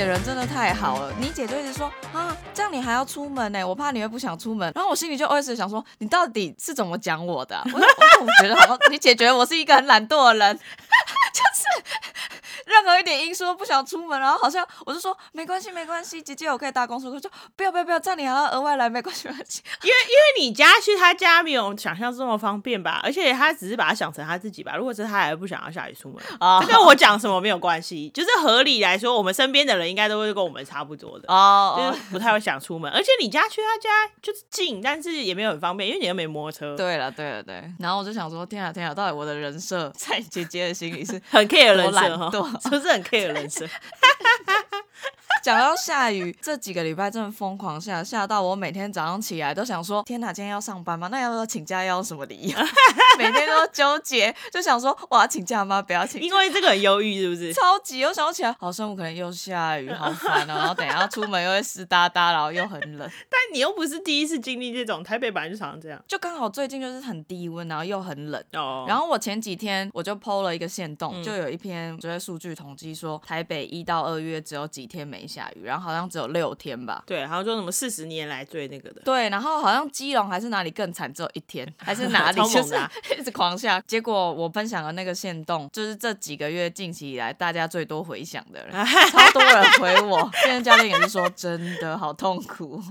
姐人真的太好了，你姐就一直说啊，这样你还要出门呢，我怕你会不想出门。然后我心里就 os 想说，你到底是怎么讲我的？我我觉得好像你姐觉得我是一个很懒惰的人，就是任何一点因说不想出门，然后好像我就说没关系没关系，姐姐我可以搭公车。我说不要不要不要，这样你还要额外来，没关系没关系。因为因为你家去他家没有想象这么方便吧，而且他只是把他想成他自己吧。如果是他还不想要下雨出门，啊跟我讲什么没有关系，就是合理来说，我们身边的人应该都会跟我们差不多的哦，就是不太会想出门。而且你家去他家就是近，但是也没有很方便，因为你又没摩托车。对了对了对，然后我就想说，天啊天啊，到底我的人设在姐姐的心里是很 care 人设哈，不是很 care 人生？讲到下雨，这几个礼拜真的疯狂下，下到我每天早上起来都想说：天哪，今天要上班吗？那要不要请假？要什么理由？每天都纠结，就想说：我要请假吗？不要请。因为这个很忧郁，是不是？超级，我想起来，好生物可能又下雨，好烦哦！然后等下出门又会湿哒哒，然后又很冷。但你又不是第一次经历这种，台北本来就常常这样。就刚好最近就是很低温，然后又很冷。哦。然后我前几天我就 PO 了一个线动，就有一篇就在数据统计说，台北一到二月只有几天没下雨，然后好像。只有六天吧，对，好像说什么四十年来最那个的，对，然后好像基隆还是哪里更惨，只有一天，还是哪里 就是 一直狂下。结果我分享的那个线动，就是这几个月近期以来大家最多回想的人，超多人回我。现在教练也是说，真的好痛苦，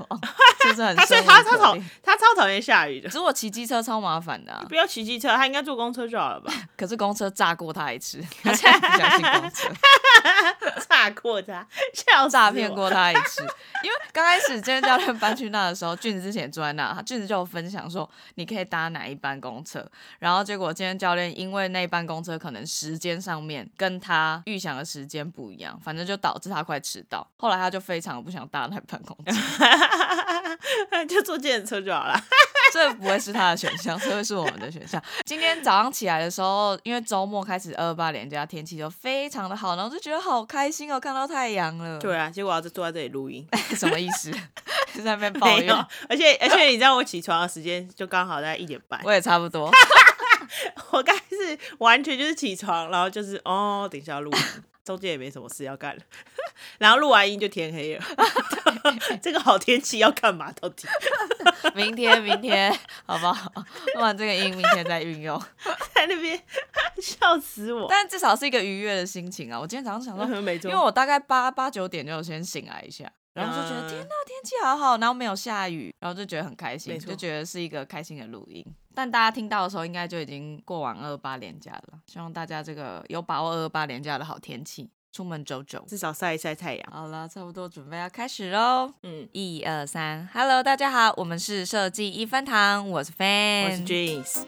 就是很。所以他超讨他超讨厌下雨的，只是我骑机车超麻烦的。不要骑机车，他应该坐公车就好了吧？可是公车炸过他一次，他现在不相信公车。炸过他，笑诈骗 过他一次。因为刚开始健身教练搬去那的时候，俊子之前住在那，俊子就有分享说，你可以搭哪一班公车。然后结果健身教练因为那班公车可能时间上面跟他预想的时间不一样，反正就导致他快迟到。后来他就非常不想搭那班公车，就坐健身车就好了。这不会是他的选项，这会是我们的选项。今天早上起来的时候，因为周末开始二八连假，天气就非常的好，然后就觉得好开心哦，看到太阳了。对啊，结果要坐在这里录音，什么意思？在那边抱怨。而且而且，你知道我起床的时间就刚好在一点半，我也差不多。我刚是完全就是起床，然后就是哦，等一下录。中间也没什么事要干了，然后录完音就天黑了。这个好天气要干嘛？到底？明天，明天，好不好？录完这个音，明天再运用。在那边笑死我。但至少是一个愉悦的心情啊！我今天早上想说，因为我大概八八九点就先醒来一下，然后就觉得天呐，天气好好，然后没有下雨，然后就觉得很开心，就觉得是一个开心的录音。但大家听到的时候，应该就已经过完二八连假了。希望大家这个有把握二八连假的好天气，出门走走，至少晒一晒太阳。好了，差不多准备要开始喽。嗯，一二三，Hello，大家好，我们是设计一分堂，我是 Fan，我是 James。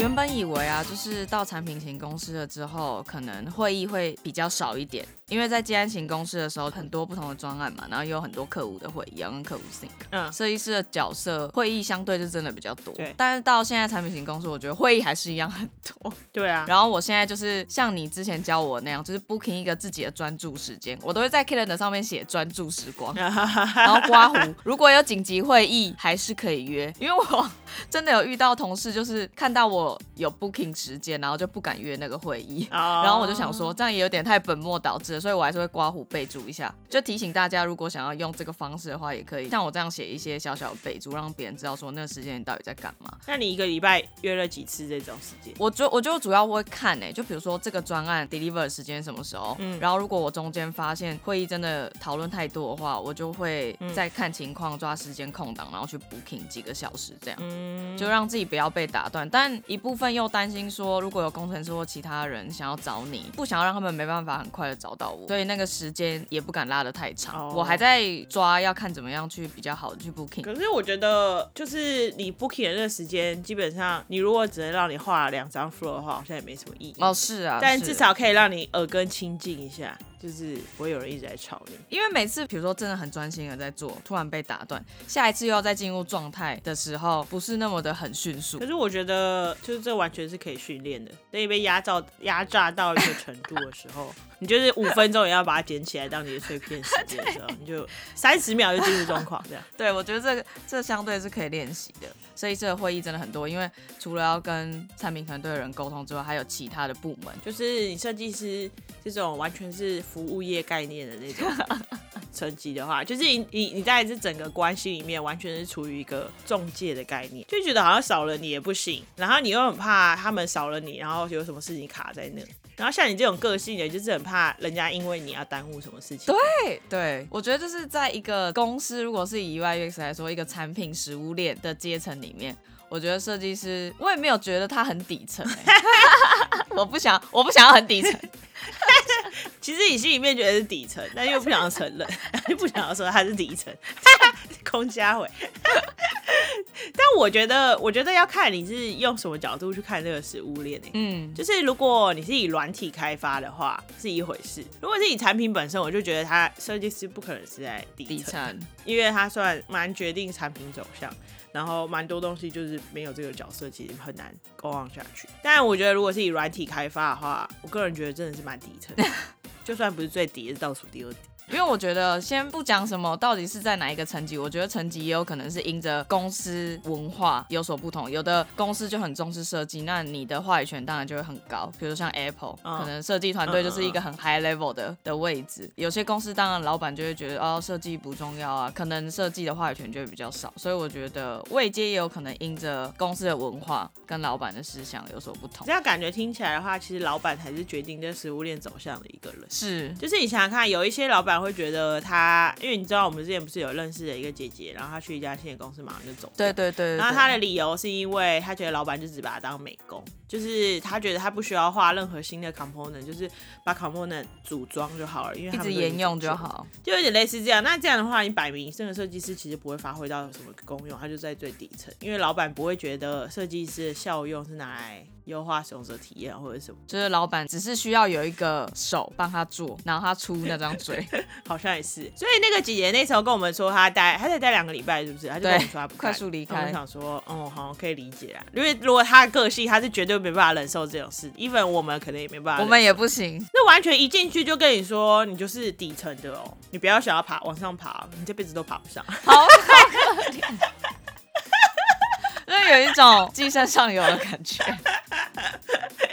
原本以为啊，就是到产品型公司了之后，可能会议会比较少一点，因为在接案型公司的时候，很多不同的专案嘛，然后也有很多客户的会议要跟客户 think。嗯，设计师的角色会议相对就真的比较多。对。但是到现在产品型公司，我觉得会议还是一样很多。对啊。然后我现在就是像你之前教我那样，就是 booking 一个自己的专注时间，我都会在 calendar 上面写专注时光，然后刮胡。如果有紧急会议，还是可以约，因为我 真的有遇到同事，就是看到我。我有 booking 时间，然后就不敢约那个会议，然后我就想说，这样也有点太本末倒置了，所以我还是会刮胡备注一下，就提醒大家，如果想要用这个方式的话，也可以。像我这样写一些小小的备注，让别人知道说那个时间你到底在干嘛。那你一个礼拜约了几次这种时间？我就我就主要会看诶，就比如说这个专案 deliver 的时间什么时候，嗯，然后如果我中间发现会议真的讨论太多的话，我就会再看情况抓时间空档，然后去 booking 几个小时这样，嗯，就让自己不要被打断，但。一部分又担心说，如果有工程师或其他人想要找你，不想要让他们没办法很快的找到我，所以那个时间也不敢拉得太长。我还在抓，要看怎么样去比较好的去 booking。可是我觉得，就是你 booking 的那个时间，基本上你如果只能让你画两张 floor 的话，好像也没什么意义。哦，是啊，但至少可以让你耳根清净一下。就是不会有人一直在吵你。因为每次比如说真的很专心的在做，突然被打断，下一次又要再进入状态的时候，不是那么的很迅速。可是我觉得，就是这完全是可以训练的。等你被压榨压榨到一个程度的时候。你就是五分钟也要把它捡起来当你的碎片时间的时候，你就三十秒就进入状况这样。对，我觉得这个这相对是可以练习的。设计师的会议真的很多，因为除了要跟产品团队的人沟通之外，还有其他的部门。就是你设计师这种完全是服务业概念的那种 层级的话，就是你你你在这整个关系里面完全是处于一个中介的概念，就觉得好像少了你也不行，然后你又很怕他们少了你，然后有什么事情卡在那。然后像你这种个性的，就是很怕人家因为你要耽误什么事情。对对，我觉得就是在一个公司，如果是以 UX 来说，一个产品食物链的阶层里面，我觉得设计师，我也没有觉得他很底层。我不想，我不想要很底层。其实你心里面觉得是底层，但又不想要承认，又不想要说他是底层，空家伟。但我觉得，我觉得要看你是用什么角度去看这个食物链诶。嗯，就是如果你是以软体开发的话，是一回事；如果是以产品本身，我就觉得它设计师不可能是在底层，因为它算蛮决定产品走向，然后蛮多东西就是没有这个角色，其实很难 go on 下去。但我觉得，如果是以软体开发的话，我个人觉得真的是蛮底层，就算不是最底，也是倒数第二底。因为我觉得，先不讲什么到底是在哪一个层级，我觉得层级也有可能是因着公司文化有所不同。有的公司就很重视设计，那你的话语权当然就会很高。比如像 Apple，可能设计团队就是一个很 high level 的的位置。有些公司当然老板就会觉得哦，设计不重要啊，可能设计的话语权就会比较少。所以我觉得位阶也有可能因着公司的文化跟老板的思想有所不同。这样感觉听起来的话，其实老板才是决定这食物链走向的一个人。是，就是你想想看，有一些老板。会觉得他，因为你知道我们之前不是有认识的一个姐姐，然后她去一家新的公司，马上就走。对对对。然后她的理由是因为她觉得老板就只把她当美工，就是她觉得她不需要画任何新的 component，就是把 component 组装就好了，因为一直沿用就好，就有点类似这样。那这样的话，你摆明这个设计师其实不会发挥到什么功用，他就在最底层，因为老板不会觉得设计师的效用是拿来。优化使用者体验或者什么，就是老板只是需要有一个手帮他做，然后他出那张嘴，好像也是。所以那个姐姐那时候跟我们说，她待，她再待两个礼拜，是不是？她就跟我们说她不快速离开。我想说，哦，好，可以理解啊。因为如果她的个性，她是绝对没办法忍受这种事。even 我们可能也没办法，我们也不行。那完全一进去就跟你说，你就是底层的哦，你不要想要爬往上爬，你这辈子都爬不上。好可怜，就有一种寄生上游的感觉。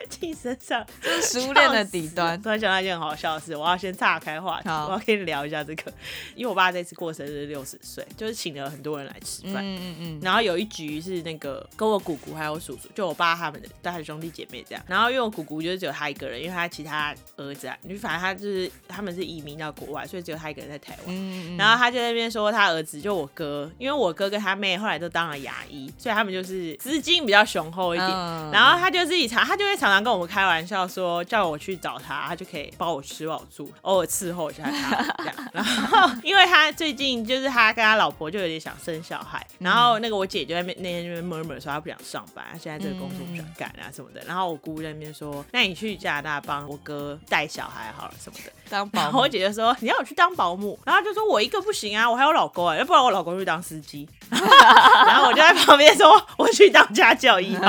寄生上，就是食物链的底端。突然想到一件很好笑的事，我要先岔开话题，我要跟你聊一下这个。因为我爸这次过生日六十岁，就是请了很多人来吃饭。嗯嗯嗯。然后有一局是那个跟我姑姑还有叔叔，就我爸他们的带的兄弟姐妹这样。然后因为我姑姑就是只有他一个人，因为他其他儿子啊，就反正他就是他们是移民到国外，所以只有他一个人在台湾。嗯嗯。然后他就在那边说他儿子就我哥，因为我哥跟他妹后来都当了牙医，所以他们就是资金比较雄厚一点。然后他就自己常，他就会常常跟我们开玩笑说，叫我去找他，他就可以包我吃饱住，偶尔伺候一下他 这样。然后，因为他最近就是他跟他老婆就有点想生小孩，然后那个我姐就在那那天那边 murmur 说他不想上班，他现在这个工作不想干啊什么的。然后我姑在那边说，那你去加拿大帮我哥带小孩好了什么的。当保姆，我姐姐说你要我去当保姆，然后就说我一个不行啊，我还有老公啊，要不然我老公去当司机。然后我就在旁边说我去当家教一号，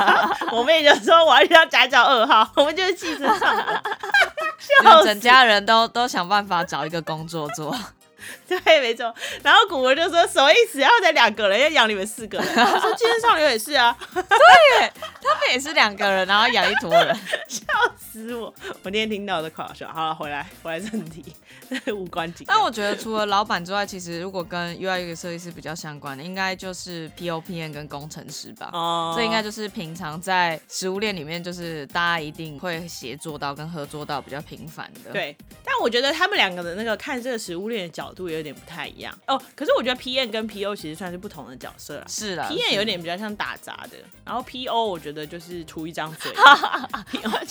我妹就说我要去当家教二号，我们就是气质上，笑整家人都都想办法找一个工作做。对，没错。然后古文就说：“什么意思？要再两个人要养你们四个人？”他说：“今天上流也是啊，对，他们也是两个人，然后养一坨人，笑死我！我那天听到的快好笑。好了，回来，回来正题，无关紧。但我觉得除了老板之外，其实如果跟 UI 设计师比较相关的，应该就是 POPN 跟工程师吧。哦，这应该就是平常在食物链里面，就是大家一定会协作到跟合作到比较频繁的。对，但我觉得他们两个的那个看这个食物链的角度有点不太一样哦。可是我觉得 PN 跟 PO 其实算是不同的角色啦。是啦，PN 有点比较像打杂的，然后 PO 我觉得就是出一张嘴。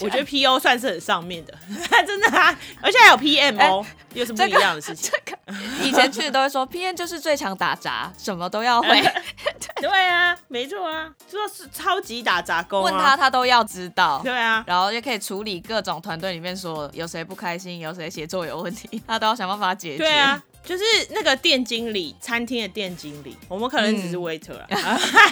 我觉得 PO 算是很上面的，真的啊，而且还有 PMO，又是不一样的事情。以前去都会说 PM 就是最强打杂，什么都要会。对啊，没错啊，就是超级打杂工，问他他都要知道。对啊，然后也可以处理各种团队里面说有谁不开心，有谁写作有问题，他都要想办法解决。对啊。就是那个店经理，餐厅的店经理，我们可能只是 waiter 啊，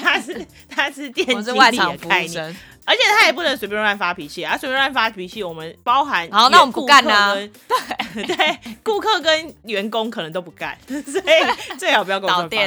他是他是店经理的概念，而且他也不能随便乱发脾气啊，随便乱发脾气，我们包含好，那我们不干啊，对 对，顾客跟员工可能都不干，所以最好不要跟我们发。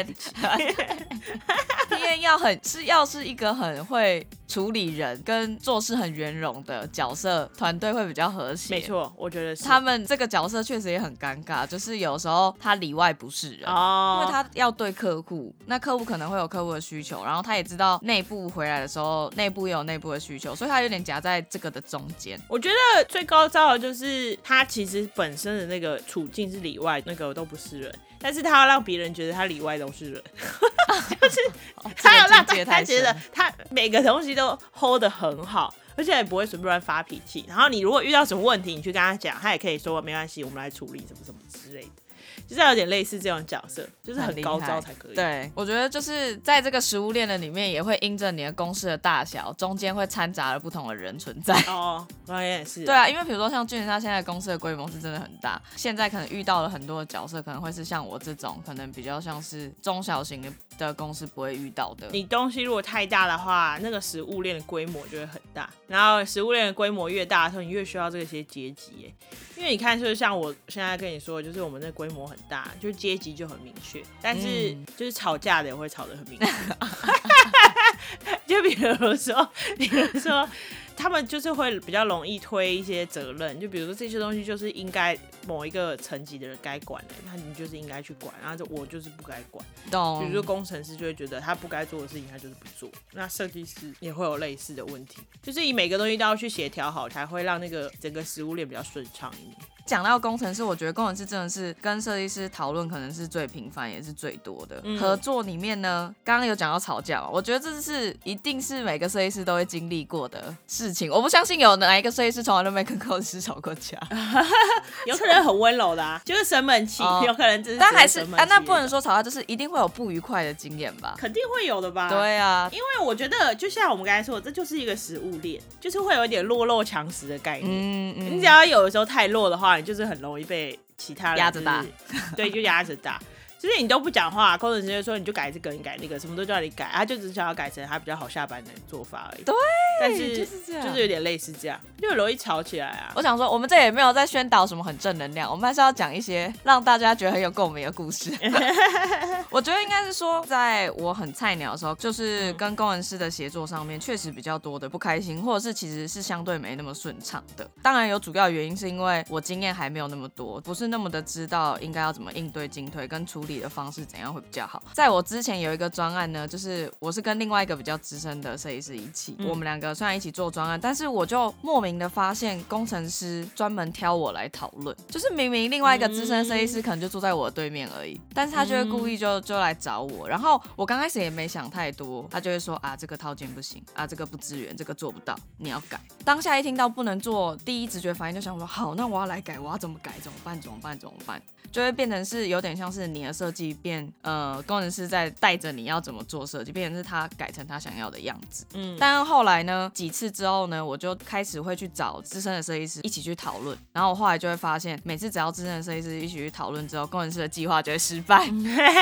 因为要很是要是一个很会。处理人跟做事很圆融的角色团队会比较和谐。没错，我觉得是。他们这个角色确实也很尴尬，就是有时候他里外不是人，哦、因为他要对客户，那客户可能会有客户的需求，然后他也知道内部回来的时候，内部也有内部的需求，所以他有点夹在这个的中间。我觉得最高招的就是他其实本身的那个处境是里外那个都不是人。但是他要让别人觉得他里外都是人，就是 他要让大家觉得他每个东西都 hold 得很好，而且也不会随便乱发脾气。然后你如果遇到什么问题，你去跟他讲，他也可以说没关系，我们来处理什么什么之类的。就是有点类似这种角色，就是很高招才可以。对，我觉得就是在这个食物链的里面，也会因着你的公司的大小，中间会掺杂了不同的人存在。哦，那也是。对啊，因为比如说像俊他现在公司的规模是真的很大，现在可能遇到了很多的角色，可能会是像我这种，可能比较像是中小型的。的公司不会遇到的。你东西如果太大的话，那个食物链的规模就会很大。然后食物链的规模越大的时候，你越需要这些阶级。哎，因为你看，就是像我现在跟你说，就是我们那规模很大，就是阶级就很明确。但是就是吵架的也会吵得很明确。就比如说，比如说。他们就是会比较容易推一些责任，就比如说这些东西就是应该某一个层级的人该管的，那你就是应该去管，然后就我就是不该管。懂。比如说工程师就会觉得他不该做的事情他就是不做，那设计师也会有类似的问题，就是你每个东西都要去协调好，才会让那个整个食物链比较顺畅一点。讲到工程师，我觉得工程师真的是跟设计师讨论可能是最频繁也是最多的合作里面呢。刚刚有讲到吵架，我觉得这是一定是每个设计师都会经历过的事情。我不相信有哪一个设计师从来都没跟工程师吵过架，有可能很温柔的啊，就是生闷气，有可能只是但还是啊，那不能说吵架，就是一定会有不愉快的经验吧？肯定会有的吧？对啊，因为我觉得就像我们刚才说，这就是一个食物链，就是会有一点弱肉强食的概念。嗯嗯，你只要有的时候太弱的话。就是很容易被其他人压着打，对，就压着打。就是你都不讲话，工程师就说你就改这个，你改那个，什么都叫你改，他就只想要改成他比较好下班的做法而已。对，但是就是这样，就是有点类似这样，就很容易吵起来啊。我想说，我们这也没有在宣导什么很正能量，我们还是要讲一些让大家觉得很有共鸣的故事。我觉得应该是说，在我很菜鸟的时候，就是跟工程师的协作上面，确实比较多的不开心，或者是其实是相对没那么顺畅的。当然有主要原因是因为我经验还没有那么多，不是那么的知道应该要怎么应对进退跟处理的方式怎样。会比较好。在我之前有一个专案呢，就是我是跟另外一个比较资深的设计师一起，我们两个虽然一起做专案，但是我就莫名的发现工程师专门挑我来讨论，就是明明另外一个资深设计师可能就坐在我对面而已，但是他就会故意就就来找我。然后我刚开始也没想太多，他就会说啊这个套件不行啊这个不支援这个做不到，你要改。当下一听到不能做，第一直觉反应就想说好，那我要来改，我要怎么改？怎么办？怎么办？怎么办？就会变成是有点像是你的设计变，呃，工程师在带着你要怎么做设计，变成是他改成他想要的样子。嗯，但后来呢，几次之后呢，我就开始会去找资深的设计师一起去讨论，然后我后来就会发现，每次只要资深的设计师一起去讨论之后，工程师的计划就会失败。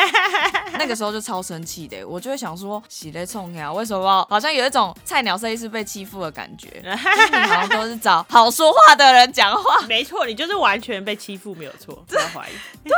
那个时候就超生气的，我就会想说，喜来冲呀，为什么好像有一种菜鸟设计师被欺负的感觉？你好像都是找好说话的人讲话。没错，你就是完全被欺负，没有错，不要怀疑。对，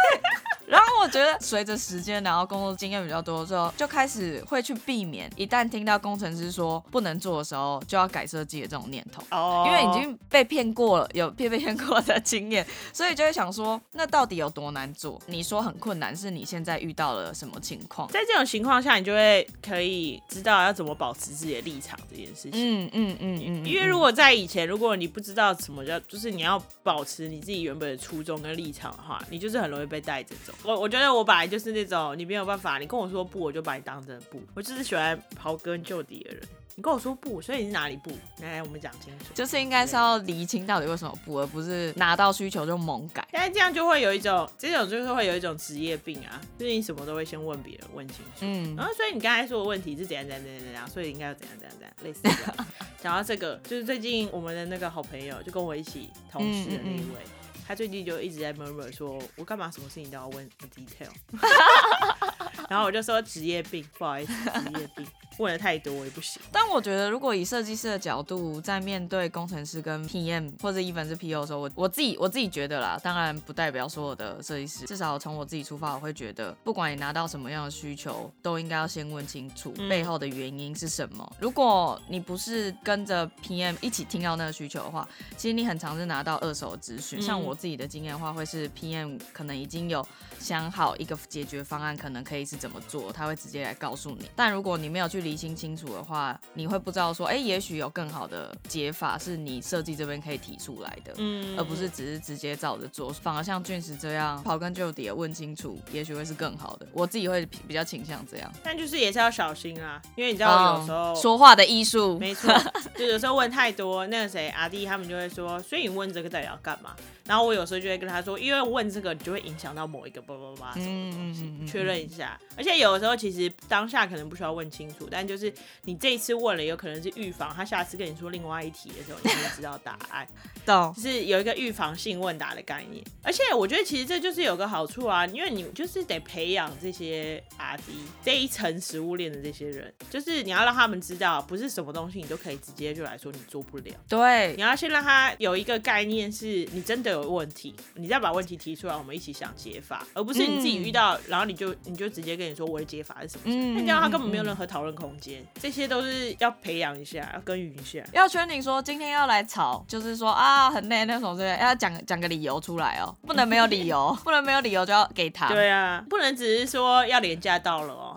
然后我觉得随着时间，然后工作经验比较多之后，就开始会去避免一旦听到工程师说不能做的时候，就要改设计的这种念头。哦，因为已经被骗过了，有被骗过的经验，所以就会想说，那到底有多难做？你说很困难，是你现在遇到了什么情况？在这种情况下，你就会可以知道要怎么保持自己的立场这件事情。嗯嗯嗯嗯，因为如果在以前，如果你不知道什么叫，就是你要保持你自己原本的初衷跟立场的话，你就是很容易。被带着走，我我觉得我本来就是那种你没有办法，你跟我说不，我就把你当成不，我就是喜欢刨根究底的人。你跟我说不，所以你是哪里不？来来，我们讲清楚。就是应该是要厘清到底为什么不，而不是拿到需求就猛改。但是这样就会有一种，这种就是会有一种职业病啊，就是你什么都会先问别人，问清楚。嗯。然后所以你刚才说的问题是怎样怎样怎样怎样，所以应该要怎样怎样怎样，类似这样。讲到这个，就是最近我们的那个好朋友，就跟我一起同事的那一位，他最近就一直在 murmur 说，我干嘛什么事情都要问 detail。然后我就说职业病，不好意思，职业病。问的太多也不行，但我觉得如果以设计师的角度在面对工程师跟 PM 或者一凡是 PO 的时候，我我自己我自己觉得啦，当然不代表所有的设计师，至少从我自己出发，我会觉得不管你拿到什么样的需求，都应该要先问清楚背后的原因是什么。如果你不是跟着 PM 一起听到那个需求的话，其实你很常是拿到二手资讯。像我自己的经验的话，会是 PM 可能已经有想好一个解决方案，可能可以是怎么做，他会直接来告诉你。但如果你没有去理清清楚的话，你会不知道说，哎，也许有更好的解法是你设计这边可以提出来的，嗯，而不是只是直接照着做，反而像俊石这样刨根究底的问清楚，也许会是更好的。我自己会比较倾向这样，但就是也是要小心啊，因为你知道有时候说话的艺术，没错，就有时候问太多，那个谁阿弟他们就会说，所以你问这个到底要干嘛？然后我有时候就会跟他说，因为问这个你就会影响到某一个叭叭叭什么东西，确认一下。而且有的时候其实当下可能不需要问清楚，但就是你这一次问了，有可能是预防他下次跟你说另外一题的时候，你会知道答案。懂，就是有一个预防性问答的概念。而且我觉得其实这就是有个好处啊，因为你就是得培养这些阿 D 这一层食物链的这些人，就是你要让他们知道，不是什么东西你都可以直接就来说你做不了。对，你要先让他有一个概念，是你真的有问题，你再把问题提出来，我们一起想解法，而不是你自己遇到，然后你就你就直接跟你说我的解法是什么。嗯，那这样他根本没有任何讨论空间。这些都是要培养一下，要耕耘一下。要圈你说今天要来吵，就是说啊很累那种之类，要讲讲个理由出来哦，不能没有理由，不能没有理由就要给他。对啊，不能只是说要廉价到了哦，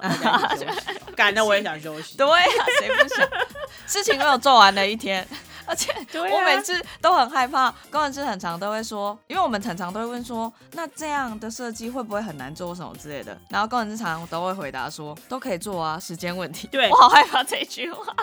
赶的 我也想休息。对啊，谁不想？事情没有做完的一天。而且我每次都很害怕，工程师很常都会说，因为我们很常都会问说，那这样的设计会不会很难做什么之类的？然后工程师常都会回答说，都可以做啊，时间问题。对我好害怕这句话，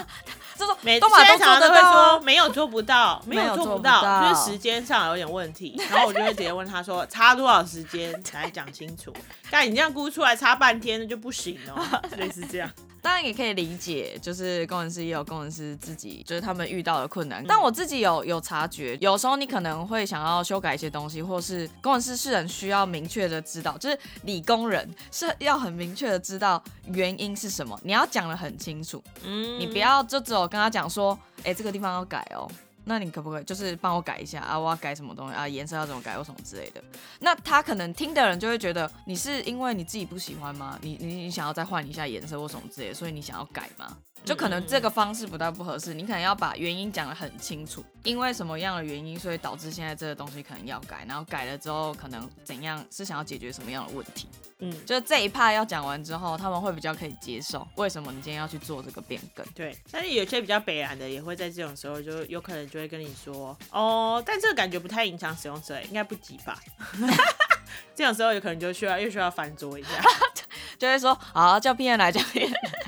就说每都把都做得到，没有做不到，没有做不到，就是时间上有点问题。然后我就会直接问他说，差多少时间才讲清楚？但你这样估出来差半天那就不行哦，类似这样。当然也可以理解，就是工程师也有工程师自己，就是他们遇到的困难。但我自己有有察觉，有时候你可能会想要修改一些东西，或是工程师是很需要明确的知道，就是理工人是要很明确的知道原因是什么，你要讲的很清楚。嗯，你不要就只有跟他讲说，哎，这个地方要改哦。那你可不可以就是帮我改一下啊？我要改什么东西啊？颜色要怎么改或什么之类的？那他可能听的人就会觉得你是因为你自己不喜欢吗？你你你想要再换一下颜色或什么之类的，所以你想要改吗？就可能这个方式不太不合适，你可能要把原因讲得很清楚，因为什么样的原因，所以导致现在这个东西可能要改，然后改了之后可能怎样是想要解决什么样的问题？嗯，就这一趴要讲完之后，他们会比较可以接受为什么你今天要去做这个变更。对，但是有些比较北然的也会在这种时候就有可能就会跟你说哦，但这个感觉不太影响使用者，应该不急吧？这种时候有可能就需要又需要翻桌一下，就会说好叫 P N 来叫 P N 来。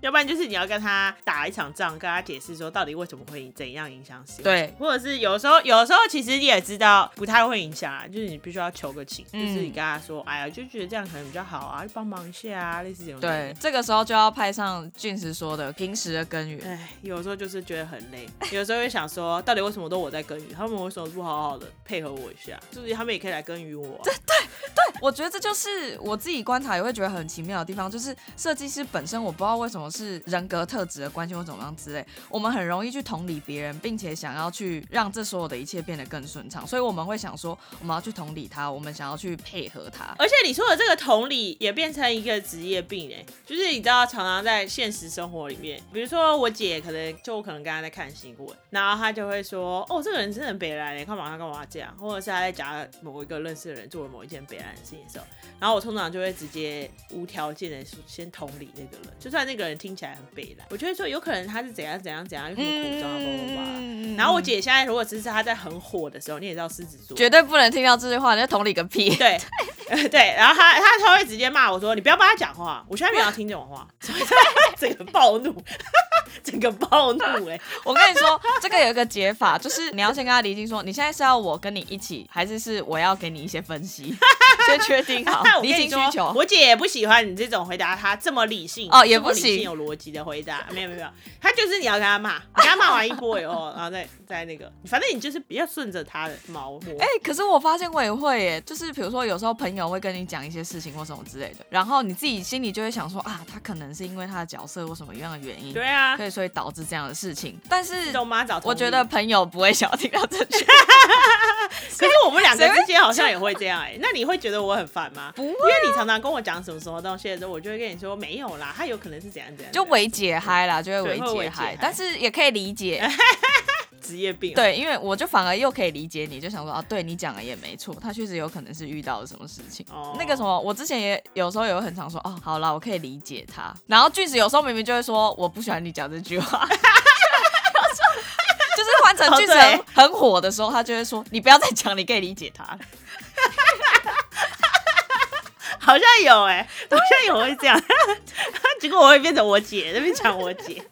要不然就是你要跟他打一场仗，跟他解释说到底为什么会怎样影响使用。对，或者是有时候，有时候其实你也知道不太会影响啊，就是你必须要求个情，就是你跟他说，哎呀，就觉得这样可能比较好啊，帮忙一下啊，类似这种。对，这个时候就要派上俊石说的平时的耕耘。哎，有时候就是觉得很累，有时候会想说，到底为什么都我在耕耘，他们为什么不好好的配合我一下？就是他们也可以来耕耘我。对对对，我觉得这就是我自己观察也会觉得很奇妙的地方，就是设计师本身，我不知道为什么是人格特。质的关系或怎么样之类，我们很容易去同理别人，并且想要去让这所有的一切变得更顺畅，所以我们会想说，我们要去同理他，我们想要去配合他。而且你说的这个同理也变成一个职业病哎，就是你知道，常常在现实生活里面，比如说我姐可能就我可能刚刚在看新闻，然后她就会说，哦，这个人真的很北来，你干嘛他干嘛这样，或者是她在讲某一个认识的人做了某一件北来的事情的时候，然后我通常就会直接无条件的先同理那个人，就算那个人听起来很悲凉。我就会说，有可能他是怎样怎样怎样，有什么苦衷啊，叭叭叭。然后我姐现在如果只是她在很火的时候，你也知道狮子座绝对不能听到这句话，你就同理个屁。对 对，然后他他他会直接骂我说：“你不要帮他讲话，我现在不要听这种话。”整个暴怒。整个暴怒哎！我跟你说，这个有一个解法，就是你要先跟他厘清说，你现在是要我跟你一起，还是是我要给你一些分析，先确定好厘清需求。我姐也不喜欢你这种回答，她这么理性哦，也不行有逻辑的回答，没有没有没有，他就是你要跟他骂，你跟他骂完一波以后，然后再再那个，反正你就是不要顺着他的毛。哎，可是我发现我也会耶，就是比如说有时候朋友会跟你讲一些事情或什么之类的，然后你自己心里就会想说啊，他可能是因为他的角色或什么样的原因，对啊，所以所以导致这样的事情。但是我觉得朋友不会想要听到这句。可是我们两个之间好像也会这样哎，那你会觉得我很烦吗？不会，因为你常常跟我讲什么什么东西的时候，我就会跟你说没有啦，他有可能是怎样就伪解嗨啦，就会伪解嗨，但是也可以理解。职业病对，因为我就反而又可以理解你，就想说啊，对你讲的也没错，他确实有可能是遇到了什么事情。哦，那个什么，我之前也有时候也会很常说，哦，好了，我可以理解他。然后句子有时候明明就会说，我不喜欢你讲这句话，就是换成句子很火的时候，他就会说，你不要再讲，你可以理解他。好像有哎，好像有会这样，结果我会变成我姐那边抢我姐。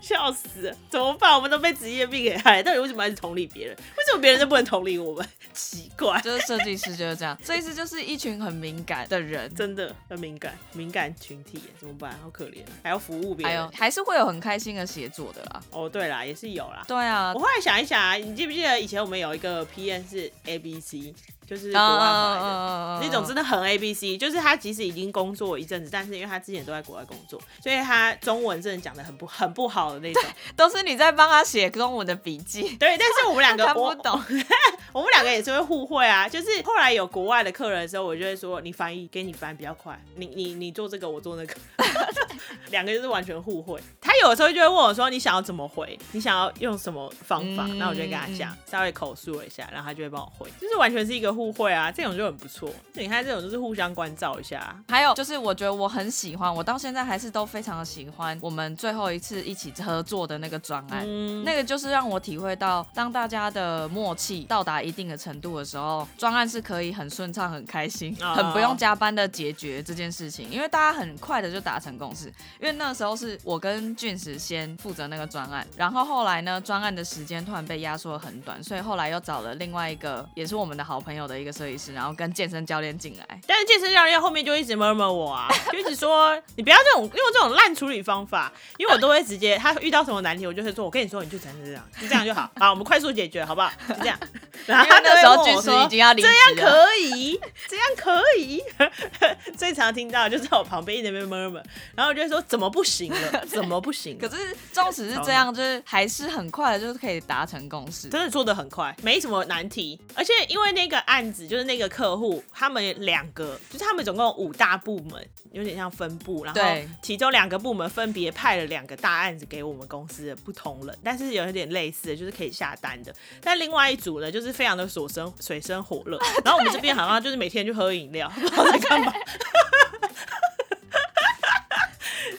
笑死！怎么办？我们都被职业病给害，到底为什么还是同理别人？为什么什么别人就不能同理我们？奇怪，就是设计师就是这样，设计师就是一群很敏感的人，真的很敏感，敏感群体，怎么办？好可怜，还要服务别人，还是会有很开心的协作的啦。哦，对啦，也是有啦。对啊，我后来想一想啊，你记不记得以前我们有一个 P N 是 ABC？就是国外的那种，真的很 A B C。就是他即使已经工作一阵子，但是因为他之前都在国外工作，所以他中文真的讲的很不很不好的那种。都是你在帮他写中文的笔记。对，但是我们两个 看不懂，我们两个也是会互惠啊。就是后来有国外的客人的时候，我就会说你翻译，给你翻比较快。你你你做这个，我做那个，两个就是完全互惠。他有的时候就会问我说你想要怎么回，你想要用什么方法，那我就跟他讲，稍微口述一下，然后他就会帮我回，就是完全是一个。互惠啊，这种就很不错。你看，这种就是互相关照一下。还有就是，我觉得我很喜欢，我到现在还是都非常的喜欢我们最后一次一起合作的那个专案。嗯那个就是让我体会到，当大家的默契到达一定的程度的时候，专案是可以很顺畅、很开心、很不用加班的解决这件事情。因为大家很快的就达成共识。因为那时候是我跟俊石先负责那个专案，然后后来呢，专案的时间突然被压缩的很短，所以后来又找了另外一个也是我们的好朋友。的一个设计师，然后跟健身教练进来，但是健身教练后面就一直 murmur 我啊，就一直说你不要这种用这种烂处理方法，因为我都会直接他遇到什么难题，我就会说，我跟你说，你就只能这样，就这样就好，好，我们快速解决，好不好？就这样。然后他那时候军师已经要离职这样可以，这样可以。最常听到就在我旁边一直在 murmur，然后我就说怎么不行了？怎么不行？可是纵使是这样，就是还是很快的，就是可以达成共识，真的做的很快，没什么难题，而且因为那个案。案子就是那个客户，他们两个就是他们总共五大部门，有点像分部，然后其中两个部门分别派了两个大案子给我们公司的不同人，但是有一点类似的，就是可以下单的。但另另外一组呢，就是非常的所生水深火热，然后我们这边好像就是每天就喝饮料，不知道在干嘛。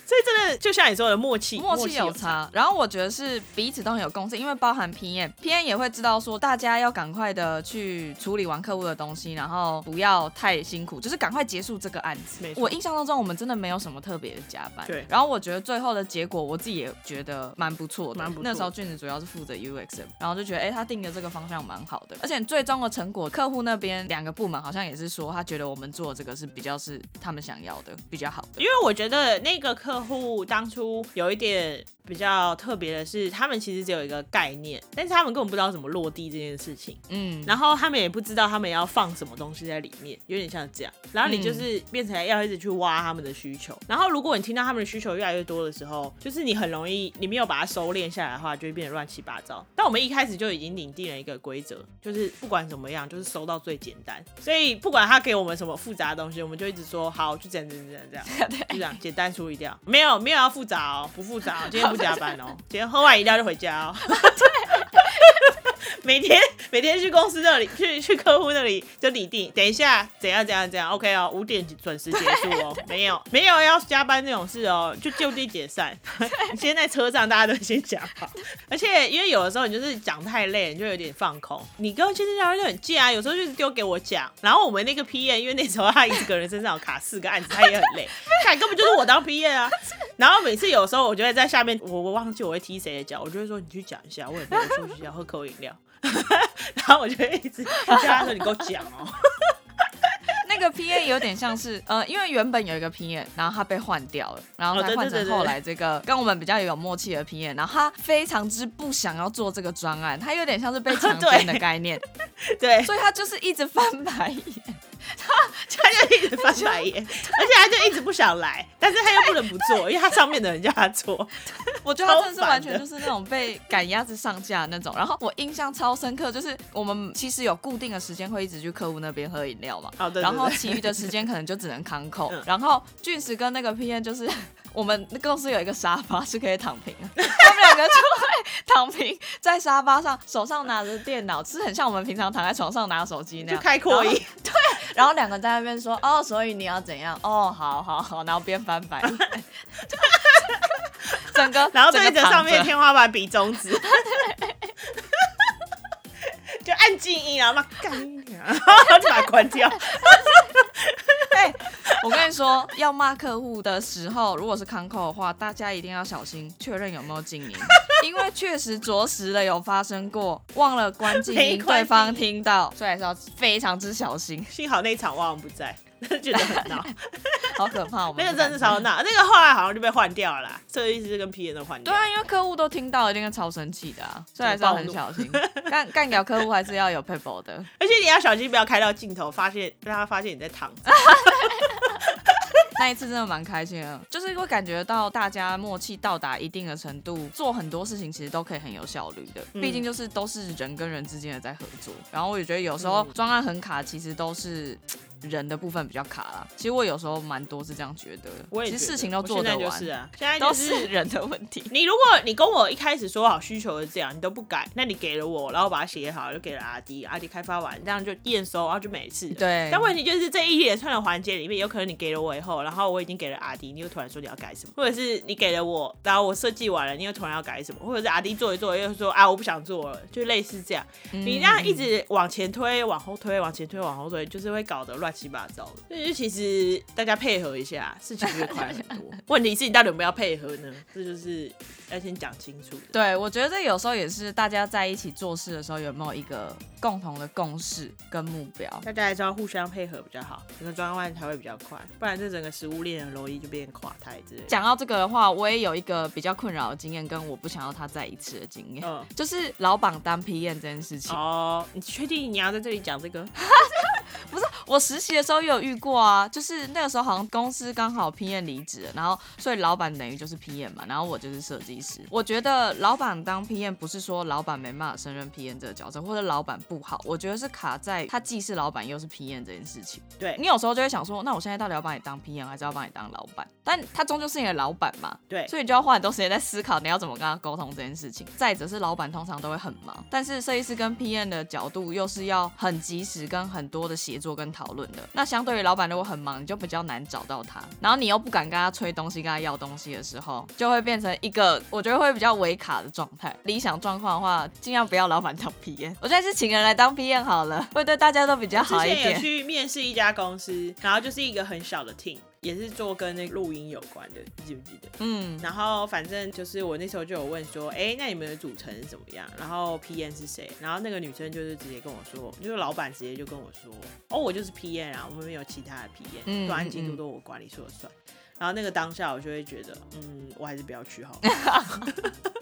所以真的就像你说的默契，默契有差。然后我觉得是彼此都很有共识，因为包含 PM，PM 也会知道说大家要赶快的去处理完客户的东西，然后不要太辛苦，就是赶快结束这个案子。我印象当中我们真的没有什么特别的加班。对。然后我觉得最后的结果我自己也觉得蛮不错的。蛮不错。那时候俊子主要是负责 UX，然后就觉得哎他定的这个方向蛮好的，而且最终的成果客户那边两个部门好像也是说他觉得我们做这个是比较是他们想要的，比较好的。因为我觉得那个客户当初有一点。比较特别的是，他们其实只有一个概念，但是他们根本不知道怎么落地这件事情。嗯，然后他们也不知道他们要放什么东西在里面，有点像这样。然后你就是变成要一直去挖他们的需求。然后如果你听到他们的需求越来越多的时候，就是你很容易，你没有把它收敛下来的话，就会变得乱七八糟。但我们一开始就已经领定了一个规则，就是不管怎么样，就是收到最简单。所以不管他给我们什么复杂的东西，我们就一直说好，就这样这样这样这样，就这样简单处理掉。没有没有要复杂哦，不复杂，哦今天不。加班哦，今天喝完饮料就回家哦。每天 每天去公司那里，去去客户那里就拟定，等一下怎样怎样怎样，OK 哦，五点准时结束哦。没有没有要加班这种事哦，就就地解散。先在车上大家都先讲好，而且因为有的时候你就是讲太累，你就有点放空。你跟健身教练就很贱啊，有时候就是丢给我讲，然后我们那个 P N，因为那时候他一个人身上有卡四个案子，他也很累，看根本就是我当 P N 啊。然后每次有时候我就会在下面，我我忘记我会踢谁的脚，我就会说你去讲一下，我也没有出去要喝口饮料，然后我就一直叫他说你给我讲哦。那个 P A 有点像是，呃，因为原本有一个 P A，然后他被换掉了，然后他换成后来这个跟我们比较有默契的 P A，然后他非常之不想要做这个专案，他有点像是被强 奸的概念，对，所以他就是一直翻白眼。他 他就一直翻白眼，而且他就一直不想来，但是他又不能不做，因为他上面的人叫他做。我觉得他真的是完全就是那种被赶鸭子上架那种。然后我印象超深刻，就是我们其实有固定的时间会一直去客户那边喝饮料嘛。然后其余的时间可能就只能康扣。然后俊石跟那个 P N 就是我们公司有一个沙发是可以躺平，他们两个就会躺平在沙发上，手上拿着电脑，是很像我们平常躺在床上拿手机那样。就开扩音。对。然后两个在那边说哦，所以你要怎样？哦，好好好，然后边翻白眼，整个 然后对着上面天花板比中指，就按静音，然后骂干一点，然后就把它关掉。对，我跟你说，要骂客户的时候，如果是康扣的话，大家一定要小心，确认有没有静音，因为确实着实的有发生过，忘了关静音，对方听到，所以还是要非常之小心。幸好那场旺旺不在。觉得很闹，好可怕！那个真是超闹，那个后来好像就被换掉了啦。设计师跟 P N 都换掉。对啊，因为客户都听到，一定会超生气的啊，所以还是要很小心。干干掉客户还是要有 paper 的，而且你要小心，不要开到镜头，发现让他发现你在躺。那一次真的蛮开心的，就是会感觉到大家默契到达一定的程度，做很多事情其实都可以很有效率的。毕竟就是都是人跟人之间的在合作，然后我也觉得有时候专案很卡，其实都是。人的部分比较卡啦，其实我有时候蛮多是这样觉得。我其实事情都做得完，是啊，现在 都是人的问题。你如果你跟我一开始说好需求是这样，你都不改，那你给了我，然后把它写好，就给了阿迪，阿迪开发完，这样就验收，然后就没事。对。但问题就是这一连串的环节里面，有可能你给了我以后，然后我已经给了阿迪，你又突然说你要改什么，或者是你给了我，然后我设计完了，你又突然要改什么，或者是阿迪做一做又说啊我不想做了，就类似这样。你这样一直往前推、往后推、往前推、往后推，就是会搞得乱七八糟的。就其实大家配合一下，事情就会快很多。问题是你到底有没有配合呢？这就是要先讲清楚。对，我觉得这有时候也是大家在一起做事的时候有没有一个共同的共识跟目标，大家还是要互相配合比较好，整个专案才会比较快。不然这整个食物链很容易就变垮台之类。讲到这个的话，我也有一个比较困扰的经验，跟我不想要他再一次的经验，就是老板当批验这件事情。哦，你确定你要在这里讲这个？不是，我实习的时候也有遇过啊，就是那个时候好像公司刚好 PM 离职了，然后所以老板等于就是 PM 嘛，然后我就是设计师。我觉得老板当 PM 不是说老板没办法胜任 PM 这个角色，或者老板不好，我觉得是卡在他既是老板又是 PM 这件事情。对你有时候就会想说，那我现在到底要把你当 PM 还是要把你当老板？但他终究是你的老板嘛，对，所以你就要花很多时间在思考你要怎么跟他沟通这件事情。再者是老板通常都会很忙，但是设计师跟 PM 的角度又是要很及时跟很多的协作跟讨论的。那相对于老板如果很忙，你就比较难找到他，然后你又不敢跟他催东西、跟他要东西的时候，就会变成一个我觉得会比较维卡的状态。理想状况的话，尽量不要老板当 PM，我现在是请人来当 PM 好了，会对大家都比较好一点。去面试一家公司，然后就是一个很小的 team。也是做跟那个录音有关的，记不记得？嗯，然后反正就是我那时候就有问说，哎，那你们的组成是怎么样？然后 P N 是谁？然后那个女生就是直接跟我说，就是老板直接就跟我说，哦，我就是 P N 啊，我们没有其他的 P N，端案进度都我管理说了算。然后那个当下我就会觉得，嗯，我还是不要去好。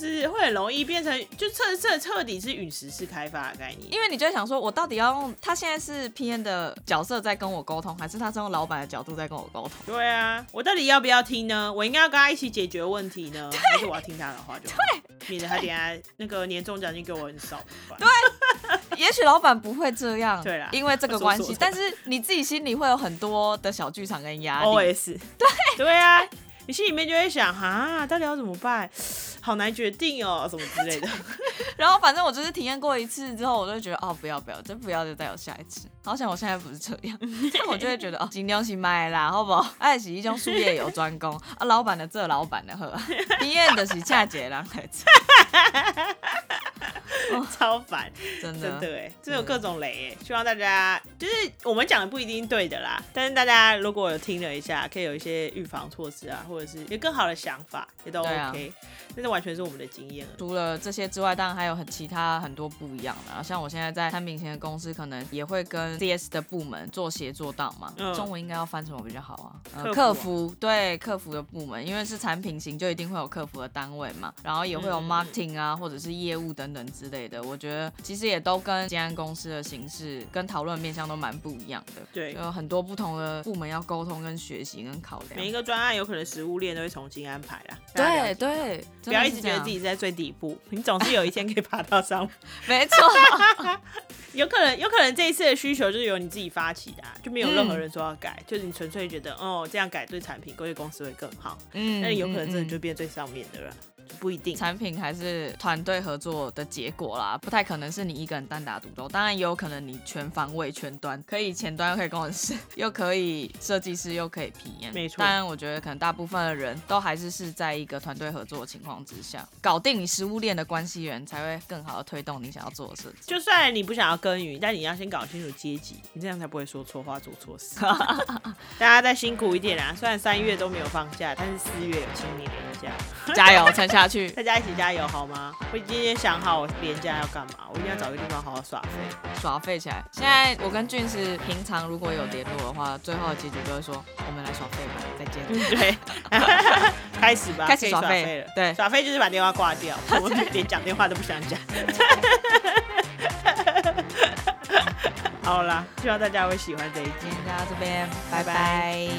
就是会很容易变成，就彻彻彻底是陨石式开发的概念，因为你就会想说，我到底要用他现在是 P N 的角色在跟我沟通，还是他是用老板的角度在跟我沟通？对啊，我到底要不要听呢？我应该要跟他一起解决问题呢，还是我要听他的话就？对，免得他等下那个年终奖金给我很少。对，也许老板不会这样，对啦，因为这个关系，但是你自己心里会有很多的小剧场跟压力。O S，对，对啊。你心里面就会想，哈，到底要怎么办？好难决定哦，什么之类的。然后反正我就是体验过一次之后，我就觉得，哦，不要不要，真不要就再有下一次。好想我现在不是这样，我就会觉得，哦，今天是买啦，好不好？爱洗一种术业有专攻啊，老板的这老板的喝，体验 的是恰姐啦，超烦，真的真的哎，这有各种雷哎，希望大家就是我们讲的不一定对的啦，但是大家如果有听了一下，可以有一些预防措施啊，或者是有更好的想法，也都 OK。那是完全是我们的经验了。除了这些之外，当然还有很其他很多不一样的。啊像我现在在产品型的公司，可能也会跟 CS 的部门做协作档嘛。中文应该要翻什么比较好啊？客服对客服的部门，因为是产品型，就一定会有客服的单位嘛。然后也会有 marketing 啊，或者是业务等等之类的。我觉得其实也都跟建安公司的形式跟讨论面向都蛮不一样的。对，有很多不同的部门要沟通、跟学习、跟考量。每一个专案有可能食物链都会重新安排啦。对对。不要一直觉得自己是在最底部，你总是有一天可以爬到上。没错，有可能，有可能这一次的需求就是由你自己发起的，就没有任何人说要改，就是你纯粹觉得，哦，这样改对产品、对公司会更好。嗯，那你有可能真的就变最上面的人。不一定，产品还是团队合作的结果啦，不太可能是你一个人单打独斗。当然也有可能你全方位、全端，可以前端又可以工程师，又可以设计师，又可以 PM。没错。当然，我觉得可能大部分的人都还是是在一个团队合作的情况之下，搞定你食物链的关系人才会更好的推动你想要做的设计。就算你不想要耕耘，但你要先搞清楚阶级，你这样才不会说错话、做错事。大家再辛苦一点啊！虽然三月都没有放假，但是四月有清明年假，加油撑下去，大家一起。加油好吗？我今天想好我连假要干嘛，我一定要找个地方好好耍废，耍废起来。现在我跟俊是平常如果有联络的话，最后的结局都会说我们来耍废吧，再见。对，开始吧，开始耍废了。对，耍废就是把电话挂掉，我连讲电话都不想讲。好啦，希望大家会喜欢这一集。今天到这边，拜拜。